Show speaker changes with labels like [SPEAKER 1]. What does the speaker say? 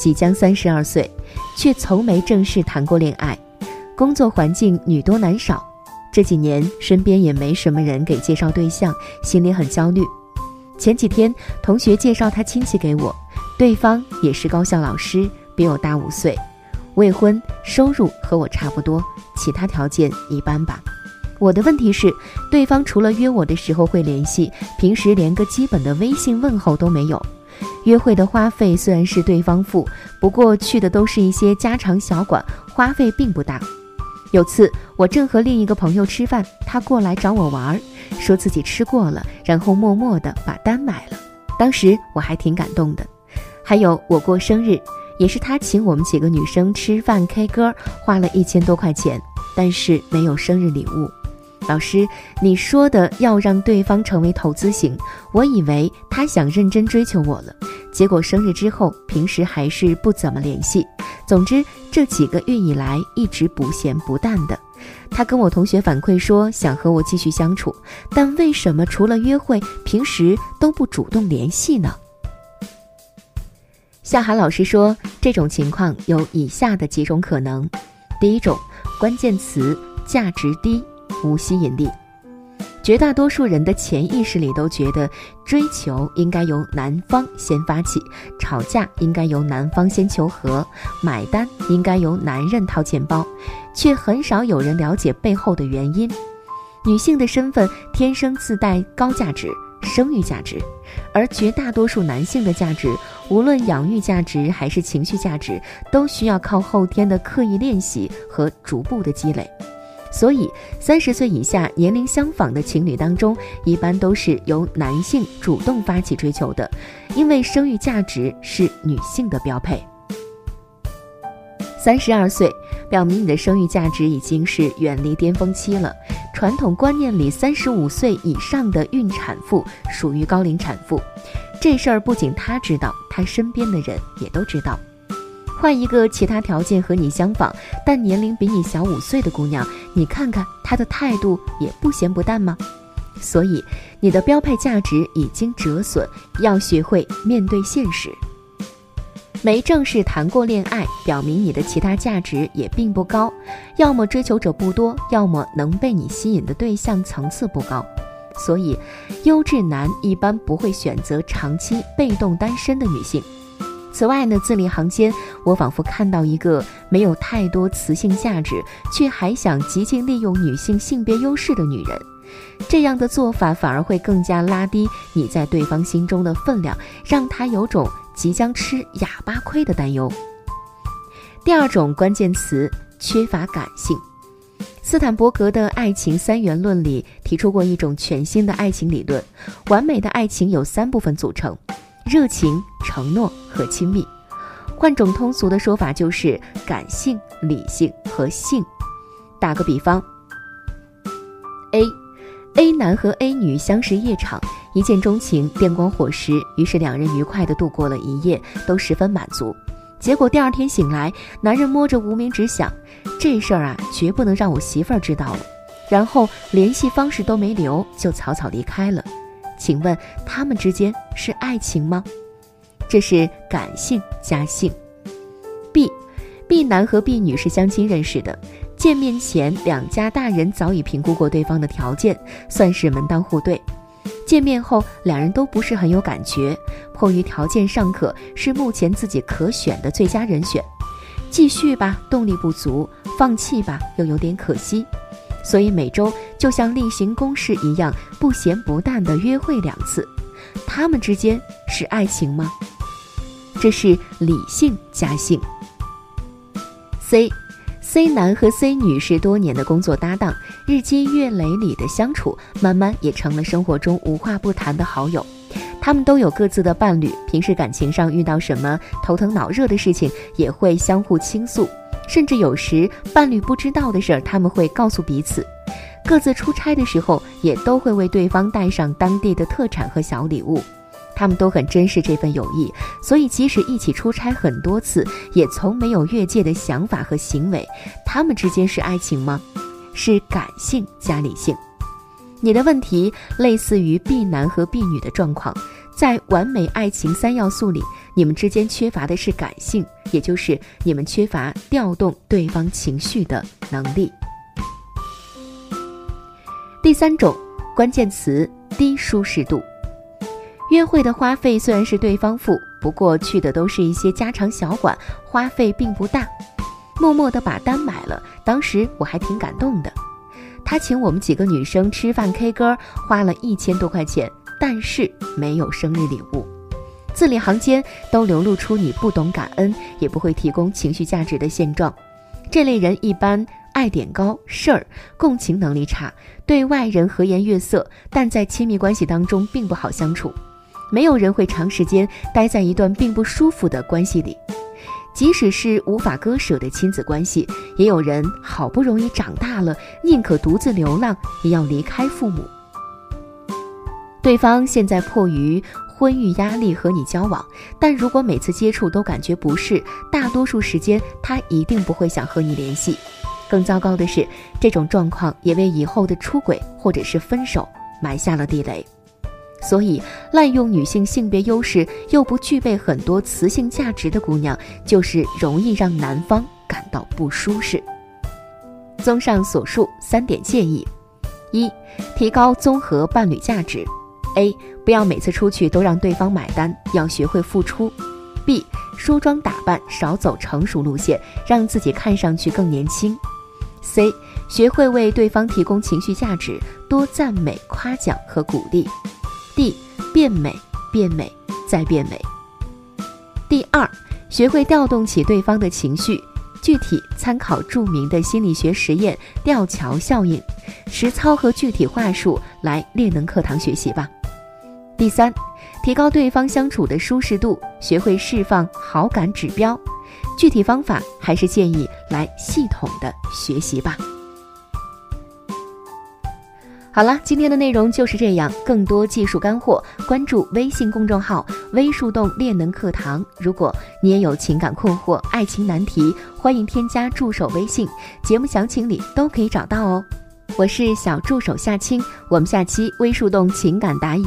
[SPEAKER 1] 即将三十二岁，却从没正式谈过恋爱，工作环境女多男少，这几年身边也没什么人给介绍对象，心里很焦虑。前几天同学介绍他亲戚给我，对方也是高校老师，比我大五岁，未婚，收入和我差不多，其他条件一般吧。我的问题是，对方除了约我的时候会联系，平时连个基本的微信问候都没有。约会的花费虽然是对方付，不过去的都是一些家常小馆，花费并不大。有次我正和另一个朋友吃饭，他过来找我玩，说自己吃过了，然后默默地把单买了。当时我还挺感动的。还有我过生日，也是他请我们几个女生吃饭 K 歌，花了一千多块钱，但是没有生日礼物。老师，你说的要让对方成为投资型，我以为他想认真追求我了，结果生日之后，平时还是不怎么联系。总之这几个月以来一直不咸不淡的。他跟我同学反馈说想和我继续相处，但为什么除了约会，平时都不主动联系呢？夏涵老师说，这种情况有以下的几种可能：第一种，关键词价值低。无吸引力，绝大多数人的潜意识里都觉得追求应该由男方先发起，吵架应该由男方先求和，买单应该由男人掏钱包，却很少有人了解背后的原因。女性的身份天生自带高价值，生育价值，而绝大多数男性的价值，无论养育价值还是情绪价值，都需要靠后天的刻意练习和逐步的积累。所以，三十岁以下年龄相仿的情侣当中，一般都是由男性主动发起追求的，因为生育价值是女性的标配。三十二岁表明你的生育价值已经是远离巅峰期了。传统观念里，三十五岁以上的孕产妇属于高龄产妇，这事儿不仅他知道，他身边的人也都知道。换一个其他条件和你相仿，但年龄比你小五岁的姑娘，你看看她的态度也不咸不淡吗？所以你的标配价值已经折损，要学会面对现实。没正式谈过恋爱，表明你的其他价值也并不高，要么追求者不多，要么能被你吸引的对象层次不高。所以，优质男一般不会选择长期被动单身的女性。此外呢，字里行间，我仿佛看到一个没有太多雌性价值，却还想极尽利用女性性别优势的女人。这样的做法反而会更加拉低你在对方心中的分量，让他有种即将吃哑巴亏的担忧。第二种关键词：缺乏感性。斯坦伯格的爱情三元论里提出过一种全新的爱情理论：完美的爱情由三部分组成。热情、承诺和亲密，换种通俗的说法就是感性、理性和性。打个比方，A，A 男和 A 女相识夜场，一见钟情，电光火石，于是两人愉快地度过了一夜，都十分满足。结果第二天醒来，男人摸着无名指想，这事儿啊，绝不能让我媳妇儿知道了。然后联系方式都没留，就草草离开了。请问他们之间是爱情吗？这是感性加性。B，B 男和 B 女是相亲认识的，见面前两家大人早已评估过对方的条件，算是门当户对。见面后两人都不是很有感觉，迫于条件尚可，是目前自己可选的最佳人选。继续吧，动力不足；放弃吧，又有点可惜。所以每周就像例行公事一样，不咸不淡的约会两次。他们之间是爱情吗？这是理性加性。C，C 男和 C 女是多年的工作搭档，日积月累里的相处，慢慢也成了生活中无话不谈的好友。他们都有各自的伴侣，平时感情上遇到什么头疼脑热的事情，也会相互倾诉。甚至有时伴侣不知道的事儿，他们会告诉彼此。各自出差的时候，也都会为对方带上当地的特产和小礼物。他们都很珍视这份友谊，所以即使一起出差很多次，也从没有越界的想法和行为。他们之间是爱情吗？是感性加理性。你的问题类似于 B 男和 B 女的状况，在完美爱情三要素里。你们之间缺乏的是感性，也就是你们缺乏调动对方情绪的能力。第三种关键词低舒适度。约会的花费虽然是对方付，不过去的都是一些家常小馆，花费并不大。默默的把单买了，当时我还挺感动的。他请我们几个女生吃饭 K 歌，花了一千多块钱，但是没有生日礼物。字里行间都流露出你不懂感恩，也不会提供情绪价值的现状。这类人一般爱点高事儿，共情能力差，对外人和颜悦色，但在亲密关系当中并不好相处。没有人会长时间待在一段并不舒服的关系里，即使是无法割舍的亲子关系，也有人好不容易长大了，宁可独自流浪，也要离开父母。对方现在迫于。婚育压力和你交往，但如果每次接触都感觉不适，大多数时间他一定不会想和你联系。更糟糕的是，这种状况也为以后的出轨或者是分手埋下了地雷。所以，滥用女性性别优势又不具备很多雌性价值的姑娘，就是容易让男方感到不舒适。综上所述，三点建议：一、提高综合伴侣价值。A 不要每次出去都让对方买单，要学会付出。B 梳妆打扮少走成熟路线，让自己看上去更年轻。C 学会为对方提供情绪价值，多赞美、夸奖和鼓励。D 变美，变美，再变美。第二，学会调动起对方的情绪，具体参考著名的心理学实验吊桥效应，实操和具体话术来猎能课堂学习吧。第三，提高对方相处的舒适度，学会释放好感指标。具体方法还是建议来系统的学习吧。好了，今天的内容就是这样。更多技术干货，关注微信公众号“微树洞练能课堂”。如果你也有情感困惑、爱情难题，欢迎添加助手微信，节目详情里都可以找到哦。我是小助手夏青，我们下期微树洞情感答疑。